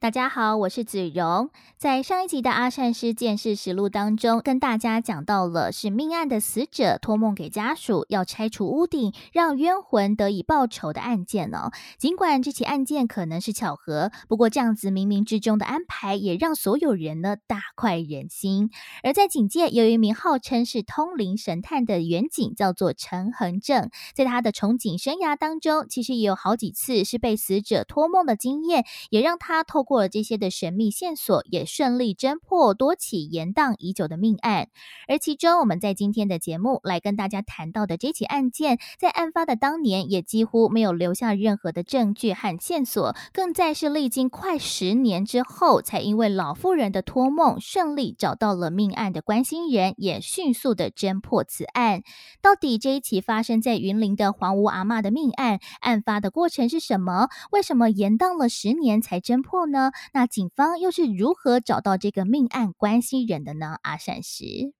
大家好，我是子荣。在上一集的《阿善师见事实录》当中，跟大家讲到了是命案的死者托梦给家属，要拆除屋顶，让冤魂得以报仇的案件哦。尽管这起案件可能是巧合，不过这样子冥冥之中的安排，也让所有人呢大快人心。而在警界，有一名号称是通灵神探的远警，叫做陈恒正。在他的从警生涯当中，其实也有好几次是被死者托梦的经验，也让他透。过这些的神秘线索，也顺利侦破多起延宕已久的命案。而其中，我们在今天的节目来跟大家谈到的这起案件，在案发的当年也几乎没有留下任何的证据和线索，更在是历经快十年之后，才因为老妇人的托梦，顺利找到了命案的关心人，也迅速的侦破此案。到底这一起发生在云林的黄屋阿妈的命案，案发的过程是什么？为什么延宕了十年才侦破呢？那警方又是如何找到这个命案关系人的呢？阿善石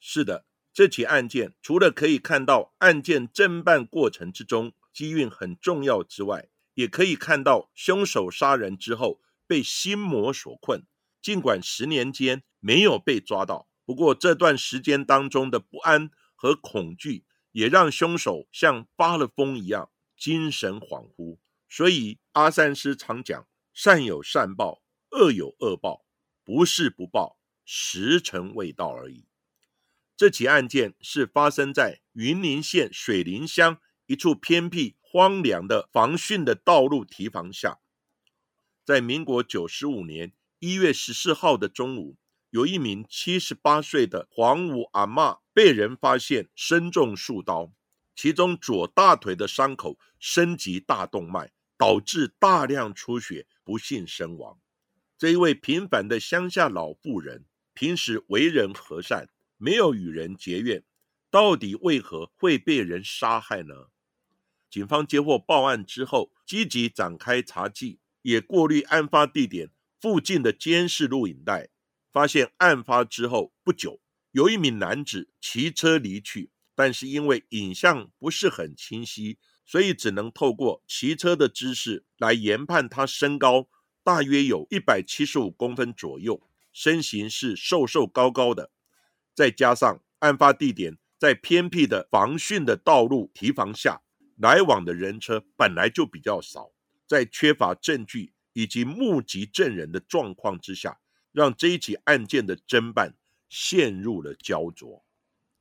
是的，这起案件除了可以看到案件侦办过程之中机运很重要之外，也可以看到凶手杀人之后被心魔所困。尽管十年间没有被抓到，不过这段时间当中的不安和恐惧，也让凶手像发了疯一样精神恍惚。所以阿善师常讲。善有善报，恶有恶报，不是不报，时辰未到而已。这起案件是发生在云林县水林乡一处偏僻荒凉的防汛的道路堤防下。在民国九十五年一月十四号的中午，有一名七十八岁的黄武阿嬷被人发现身中数刀，其中左大腿的伤口深及大动脉。导致大量出血，不幸身亡。这一位平凡的乡下老妇人，平时为人和善，没有与人结怨，到底为何会被人杀害呢？警方接获报案之后，积极展开查缉，也过滤案发地点附近的监视录影带，发现案发之后不久，有一名男子骑车离去，但是因为影像不是很清晰。所以只能透过骑车的姿势来研判他身高大约有一百七十五公分左右，身形是瘦瘦高高的，再加上案发地点在偏僻的防汛的道路堤防下，来往的人车本来就比较少，在缺乏证据以及目击证人的状况之下，让这一起案件的侦办陷入了焦灼。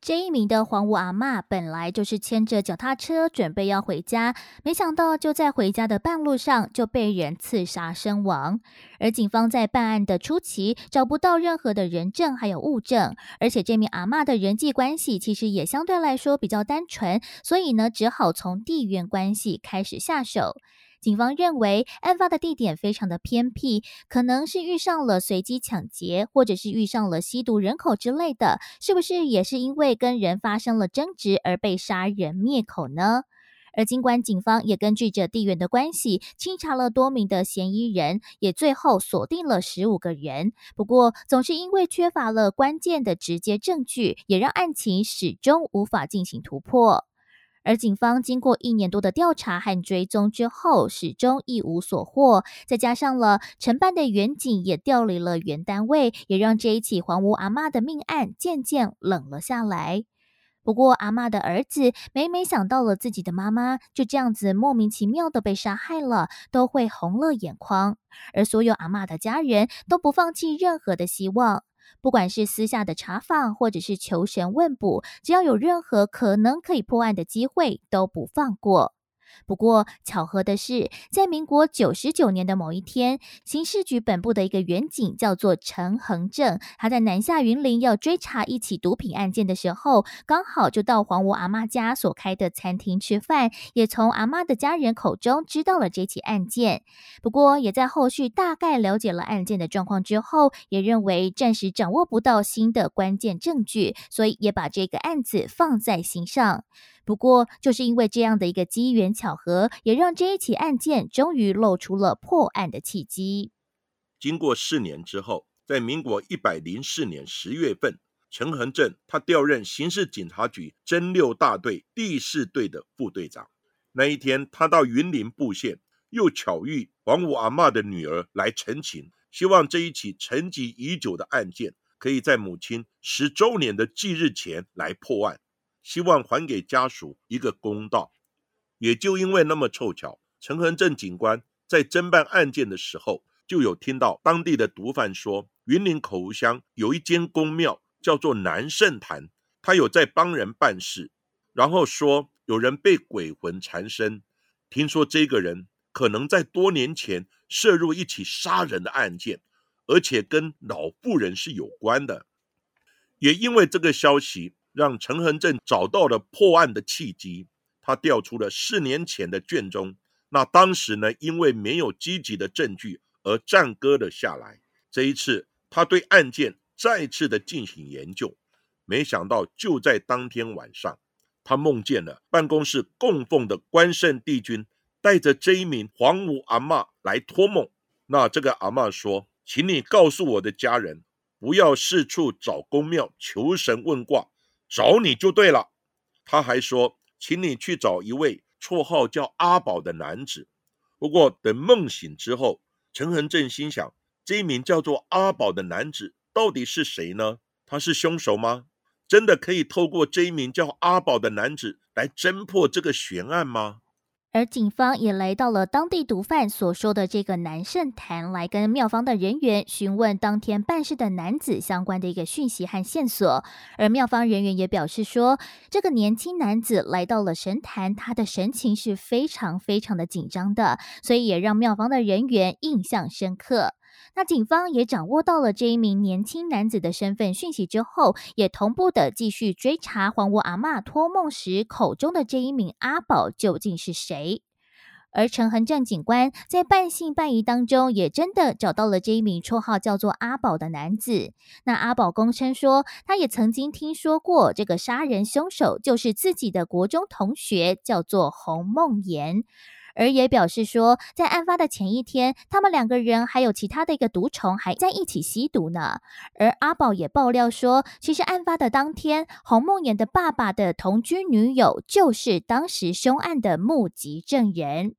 这一名的黄屋阿妈本来就是牵着脚踏车准备要回家，没想到就在回家的半路上就被人刺杀身亡。而警方在办案的初期找不到任何的人证还有物证，而且这名阿妈的人际关系其实也相对来说比较单纯，所以呢只好从地缘关系开始下手。警方认为，案发的地点非常的偏僻，可能是遇上了随机抢劫，或者是遇上了吸毒人口之类的，是不是也是因为跟人发生了争执而被杀人灭口呢？而尽管警方也根据着地缘的关系，清查了多名的嫌疑人，也最后锁定了十五个人，不过总是因为缺乏了关键的直接证据，也让案情始终无法进行突破。而警方经过一年多的调查和追踪之后，始终一无所获。再加上了承办的远警也调离了原单位，也让这一起黄屋阿妈的命案渐渐冷了下来。不过，阿妈的儿子每每想到了自己的妈妈就这样子莫名其妙的被杀害了，都会红了眼眶。而所有阿妈的家人都不放弃任何的希望。不管是私下的查访，或者是求神问卜，只要有任何可能可以破案的机会，都不放过。不过，巧合的是，在民国九十九年的某一天，刑事局本部的一个员警叫做陈恒正，他在南下云林要追查一起毒品案件的时候，刚好就到黄吴阿妈家所开的餐厅吃饭，也从阿妈的家人口中知道了这起案件。不过，也在后续大概了解了案件的状况之后，也认为暂时掌握不到新的关键证据，所以也把这个案子放在心上。不过，就是因为这样的一个机缘巧合，也让这一起案件终于露出了破案的契机。经过四年之后，在民国一百零四年十月份，陈恒正他调任刑事警察局侦六大队第四队的副队长。那一天，他到云林布线，又巧遇黄武阿妈的女儿来陈情，希望这一起沉寂已久的案件，可以在母亲十周年的忌日前来破案。希望还给家属一个公道，也就因为那么凑巧，陈恒正警官在侦办案件的时候，就有听到当地的毒贩说，云林口湖乡有一间公庙叫做南圣坛，他有在帮人办事，然后说有人被鬼魂缠身，听说这个人可能在多年前涉入一起杀人的案件，而且跟老妇人是有关的，也因为这个消息。让陈恒正找到了破案的契机，他调出了四年前的卷宗。那当时呢，因为没有积极的证据而暂搁了下来。这一次，他对案件再次的进行研究，没想到就在当天晚上，他梦见了办公室供奉的关圣帝君带着这一名黄武阿妈来托梦。那这个阿妈说：“请你告诉我的家人，不要四处找公庙求神问卦。”找你就对了。他还说，请你去找一位绰号叫阿宝的男子。不过，等梦醒之后，陈恒正心想：这一名叫做阿宝的男子到底是谁呢？他是凶手吗？真的可以透过这一名叫阿宝的男子来侦破这个悬案吗？而警方也来到了当地毒贩所说的这个南圣坛，来跟庙方的人员询问当天办事的男子相关的一个讯息和线索。而庙方人员也表示说，这个年轻男子来到了神坛，他的神情是非常非常的紧张的，所以也让庙方的人员印象深刻。那警方也掌握到了这一名年轻男子的身份讯息之后，也同步的继续追查黄屋阿妈托梦时口中的这一名阿宝究竟是谁。而陈恒正警官在半信半疑当中，也真的找到了这一名绰号叫做阿宝的男子。那阿宝供称说，他也曾经听说过这个杀人凶手就是自己的国中同学，叫做洪梦妍。而也表示说，在案发的前一天，他们两个人还有其他的一个毒虫还在一起吸毒呢。而阿宝也爆料说，其实案发的当天，洪梦妍的爸爸的同居女友就是当时凶案的目击证人。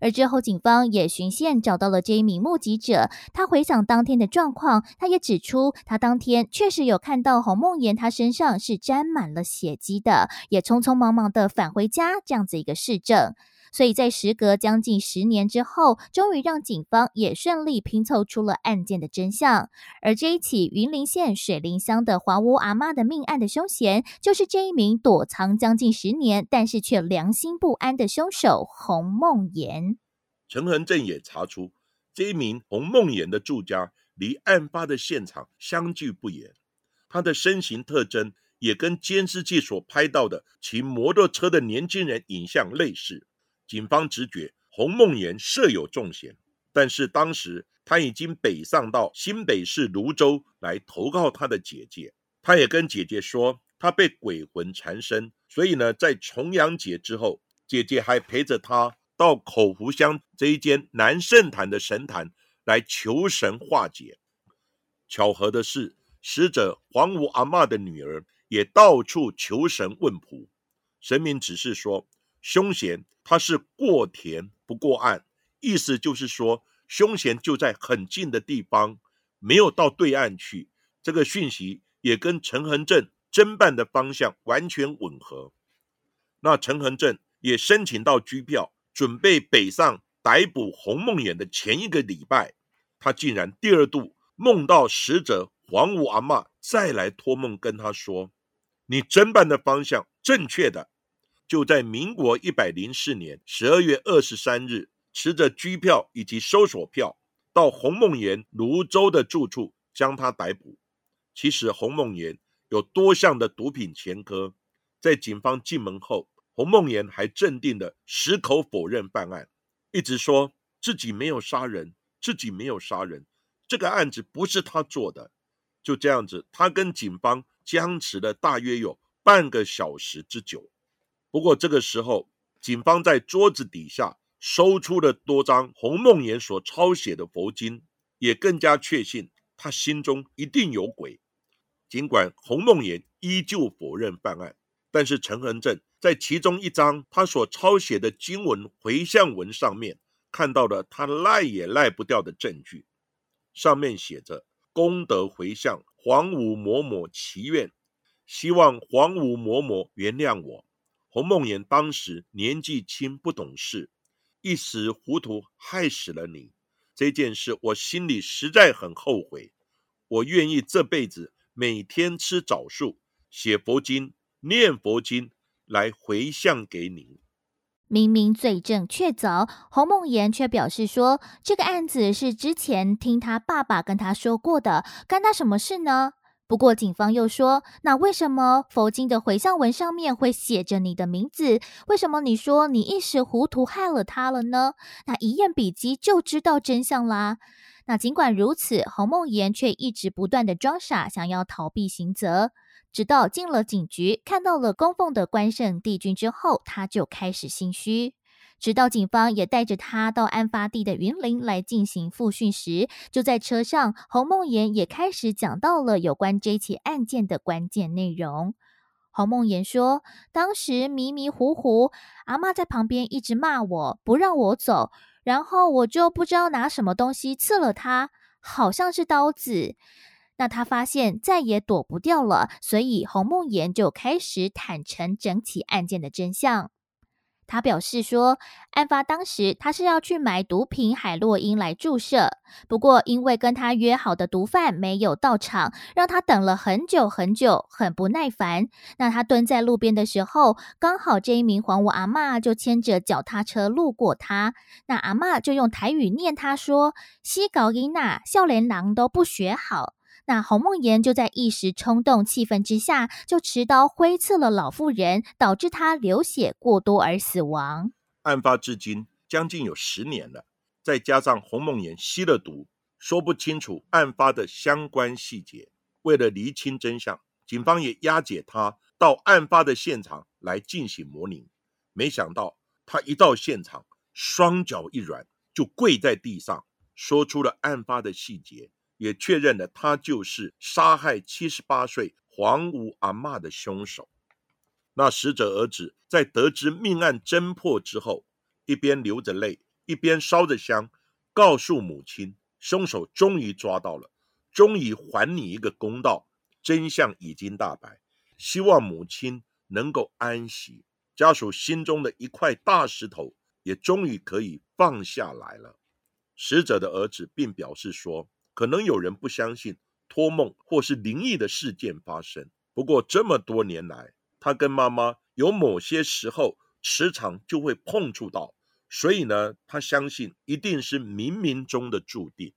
而之后，警方也循线找到了这一名目击者，他回想当天的状况，他也指出，他当天确实有看到洪梦妍他身上是沾满了血迹的，也匆匆忙忙的返回家这样子一个事证。所以在时隔将近十年之后，终于让警方也顺利拼凑出了案件的真相。而这一起云林县水林乡的华屋阿妈的命案的凶嫌，就是这一名躲藏将近十年，但是却良心不安的凶手洪梦妍。陈恒正也查出，这一名洪梦妍的住家离案发的现场相距不远，他的身形特征也跟监视器所拍到的骑摩托车的年轻人影像类似。警方直觉洪梦妍设有重嫌，但是当时他已经北上到新北市泸州来投靠他的姐姐。他也跟姐姐说，他被鬼魂缠身，所以呢，在重阳节之后，姐姐还陪着他到口湖乡这一间南圣坛的神坛来求神化解。巧合的是，死者黄武阿妈的女儿也到处求神问卜，神明只是说。凶嫌他是过田不过岸，意思就是说凶嫌就在很近的地方，没有到对岸去。这个讯息也跟陈恒正侦办的方向完全吻合。那陈恒正也申请到居票，准备北上逮捕洪梦妍的前一个礼拜，他竟然第二度梦到死者黄武阿妈再来托梦跟他说：“你侦办的方向正确的。”就在民国一百零四年十二月二十三日，持着拘票以及搜索票，到洪梦妍泸州的住处将他逮捕。其实洪梦妍有多项的毒品前科，在警方进门后，洪梦妍还镇定的矢口否认犯案，一直说自己没有杀人，自己没有杀人，这个案子不是他做的。就这样子，他跟警方僵持了大约有半个小时之久。不过这个时候，警方在桌子底下搜出了多张洪梦妍所抄写的佛经，也更加确信他心中一定有鬼。尽管洪梦妍依旧否认犯案，但是陈恒正在其中一张他所抄写的经文回向文上面，看到了他赖也赖不掉的证据，上面写着。功德回向黄武某某祈愿，希望黄武某某原谅我。洪梦妍当时年纪轻不懂事，一时糊涂害死了你。这件事我心里实在很后悔。我愿意这辈子每天吃枣树、写佛经、念佛经来回向给你。明明罪证确凿，洪梦妍却表示说，这个案子是之前听他爸爸跟他说过的，干他什么事呢？不过警方又说，那为什么佛经的回向文上面会写着你的名字？为什么你说你一时糊涂害了他了呢？那一验笔迹就知道真相啦。那尽管如此，洪梦妍却一直不断的装傻，想要逃避刑责。直到进了警局，看到了供奉的关圣帝君之后，他就开始心虚。直到警方也带着他到案发地的云林来进行复讯时，就在车上，洪梦妍也开始讲到了有关这起案件的关键内容。洪梦妍说：“当时迷迷糊糊，阿妈在旁边一直骂我，不让我走，然后我就不知道拿什么东西刺了他，好像是刀子。”那他发现再也躲不掉了，所以洪梦妍就开始坦诚整起案件的真相。他表示说，案发当时他是要去买毒品海洛因来注射，不过因为跟他约好的毒贩没有到场，让他等了很久很久，很不耐烦。那他蹲在路边的时候，刚好这一名黄屋阿妈就牵着脚踏车路过他，那阿妈就用台语念他说：“西搞伊娜，笑脸狼都不学好。”那洪梦妍就在一时冲动、气愤之下，就持刀挥刺了老妇人，导致她流血过多而死亡。案发至今将近有十年了，再加上洪梦妍吸了毒，说不清楚案发的相关细节。为了厘清真相，警方也押解他到案发的现场来进行模拟。没想到他一到现场，双脚一软，就跪在地上，说出了案发的细节。也确认了他就是杀害七十八岁黄吴阿妈的凶手。那死者儿子在得知命案侦破之后，一边流着泪，一边烧着香，告诉母亲，凶手终于抓到了，终于还你一个公道，真相已经大白，希望母亲能够安息。家属心中的一块大石头也终于可以放下来了。死者的儿子并表示说。可能有人不相信托梦或是灵异的事件发生，不过这么多年来，他跟妈妈有某些时候时常就会碰触到，所以呢，他相信一定是冥冥中的注定。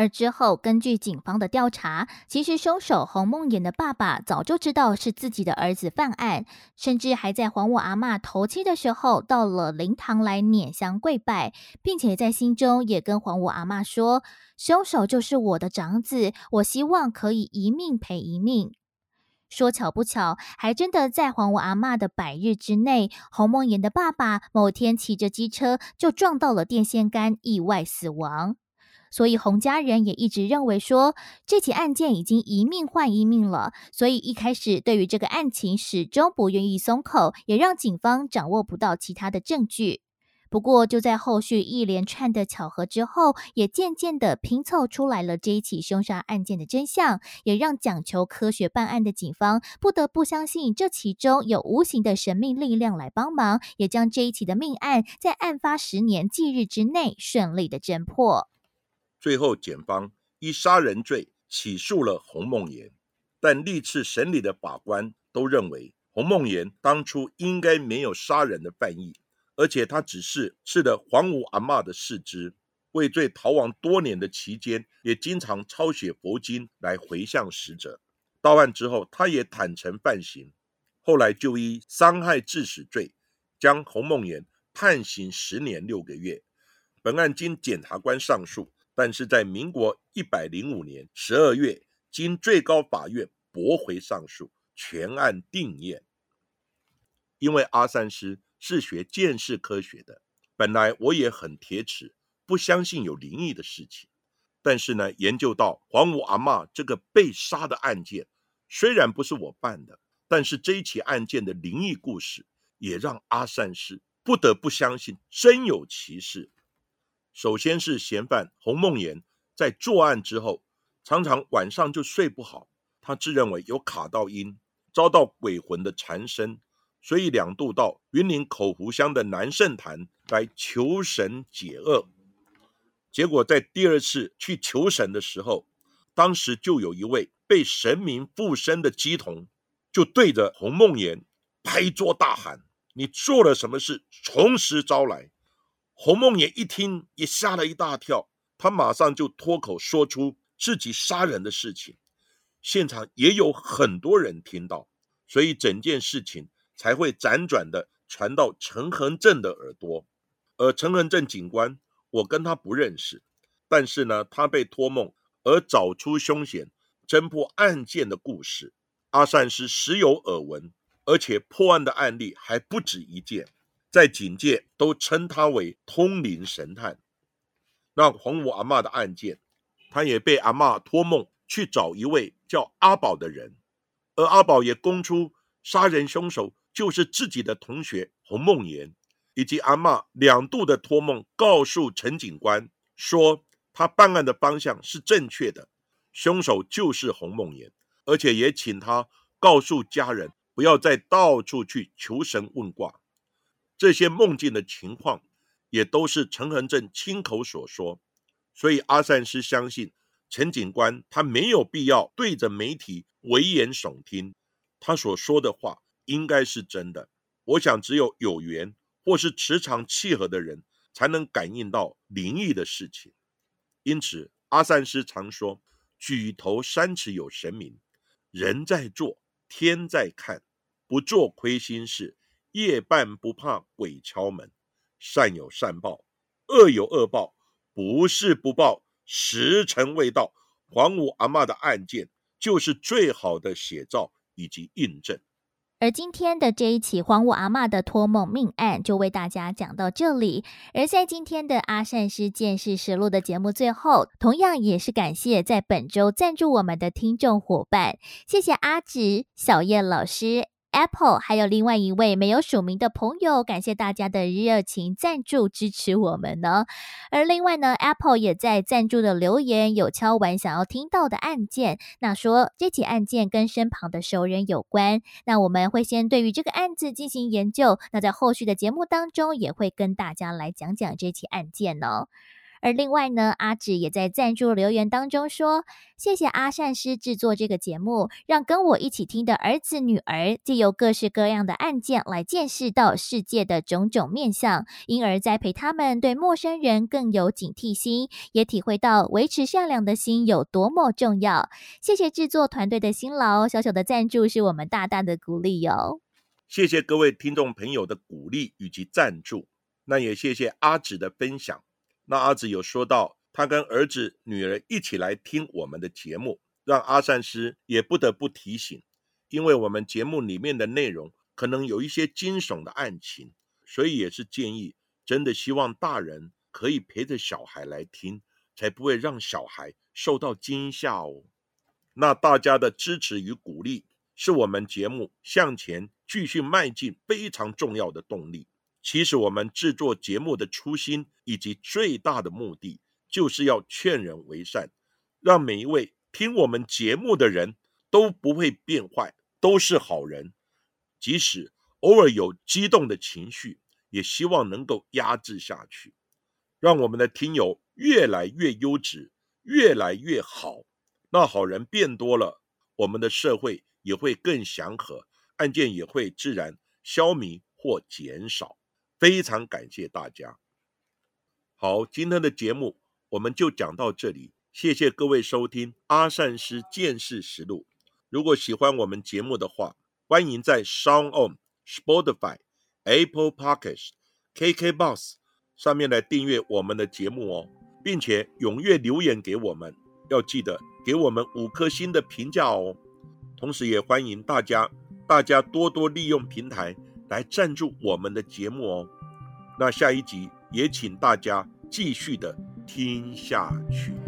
而之后，根据警方的调查，其实凶手洪梦妍的爸爸早就知道是自己的儿子犯案，甚至还在黄我阿妈头七的时候到了灵堂来捻香跪拜，并且在心中也跟黄我阿妈说：“凶手就是我的长子，我希望可以一命赔一命。”说巧不巧，还真的在黄我阿妈的百日之内，洪梦妍的爸爸某天骑着机车就撞到了电线杆，意外死亡。所以洪家人也一直认为说，这起案件已经一命换一命了。所以一开始对于这个案情始终不愿意松口，也让警方掌握不到其他的证据。不过就在后续一连串的巧合之后，也渐渐的拼凑出来了这一起凶杀案件的真相，也让讲求科学办案的警方不得不相信这其中有无形的神秘力量来帮忙，也将这一起的命案在案发十年忌日之内顺利的侦破。最后，检方以杀人罪起诉了洪梦妍，但历次审理的法官都认为洪梦妍当初应该没有杀人的犯意，而且他只是吃了黄武阿嬷的四肢，畏罪逃亡多年的期间，也经常抄写佛经来回向死者。到案之后，他也坦诚犯行，后来就依伤害致死罪，将洪梦妍判刑十年六个月。本案经检察官上诉，但是在民国一百零五年十二月，经最高法院驳回上诉。全案定验，因为阿三师是学鉴识科学的，本来我也很铁齿，不相信有灵异的事情。但是呢，研究到黄武阿嬷这个被杀的案件，虽然不是我办的，但是这一起案件的灵异故事，也让阿善师不得不相信真有其事。首先是嫌犯洪梦妍在作案之后，常常晚上就睡不好，他自认为有卡到阴。遭到鬼魂的缠身，所以两度到云林口湖乡的南圣坛来求神解厄。结果在第二次去求神的时候，当时就有一位被神明附身的鸡童，就对着洪梦妍拍桌大喊：“你做了什么事？从实招来！”洪梦妍一听也吓了一大跳，他马上就脱口说出自己杀人的事情。现场也有很多人听到，所以整件事情才会辗转的传到陈恒正的耳朵。而陈恒正警官，我跟他不认识，但是呢，他被托梦而找出凶险、侦破案件的故事，阿善是时有耳闻，而且破案的案例还不止一件，在警界都称他为通灵神探。那黄武阿妈的案件，他也被阿妈托梦。去找一位叫阿宝的人，而阿宝也供出杀人凶手就是自己的同学洪梦妍，以及阿妈两度的托梦告诉陈警官说他办案的方向是正确的，凶手就是洪梦妍，而且也请他告诉家人不要再到处去求神问卦。这些梦境的情况也都是陈恒正亲口所说，所以阿善师相信。陈警官他没有必要对着媒体危言耸听，他所说的话应该是真的。我想，只有有缘或是磁场契合的人，才能感应到灵异的事情。因此，阿善师常说：“举头三尺有神明，人在做，天在看，不做亏心事，夜半不怕鬼敲门。善有善报，恶有恶报，不是不报。”时辰未到，黄五阿妈的案件就是最好的写照以及印证。而今天的这一起黄五阿妈的托梦命案，就为大家讲到这里。而在今天的阿善师见识实录的节目最后，同样也是感谢在本周赞助我们的听众伙伴，谢谢阿直、小叶老师。Apple 还有另外一位没有署名的朋友，感谢大家的热情赞助支持我们呢。而另外呢，Apple 也在赞助的留言有敲完想要听到的案件，那说这起案件跟身旁的熟人有关，那我们会先对于这个案子进行研究，那在后续的节目当中也会跟大家来讲讲这起案件呢。而另外呢，阿芷也在赞助留言当中说：“谢谢阿善师制作这个节目，让跟我一起听的儿子女儿，借由各式各样的案件来见识到世界的种种面相，因而栽培他们对陌生人更有警惕心，也体会到维持善良的心有多么重要。谢谢制作团队的辛劳，小小的赞助是我们大大的鼓励哟。谢谢各位听众朋友的鼓励以及赞助，那也谢谢阿芷的分享。”那阿紫有说到，他跟儿子、女儿一起来听我们的节目，让阿善师也不得不提醒，因为我们节目里面的内容可能有一些惊悚的案情，所以也是建议，真的希望大人可以陪着小孩来听，才不会让小孩受到惊吓哦。那大家的支持与鼓励，是我们节目向前继续迈进非常重要的动力。其实我们制作节目的初心以及最大的目的，就是要劝人为善，让每一位听我们节目的人都不会变坏，都是好人。即使偶尔有激动的情绪，也希望能够压制下去，让我们的听友越来越优质，越来越好。那好人变多了，我们的社会也会更祥和，案件也会自然消弭或减少。非常感谢大家。好，今天的节目我们就讲到这里，谢谢各位收听阿善师见识实录。如果喜欢我们节目的话，欢迎在 Sound On、Spotify、Apple Podcasts、KKBox 上面来订阅我们的节目哦，并且踊跃留言给我们，要记得给我们五颗星的评价哦。同时，也欢迎大家大家多多利用平台来赞助我们的节目哦。那下一集也请大家继续的听下去。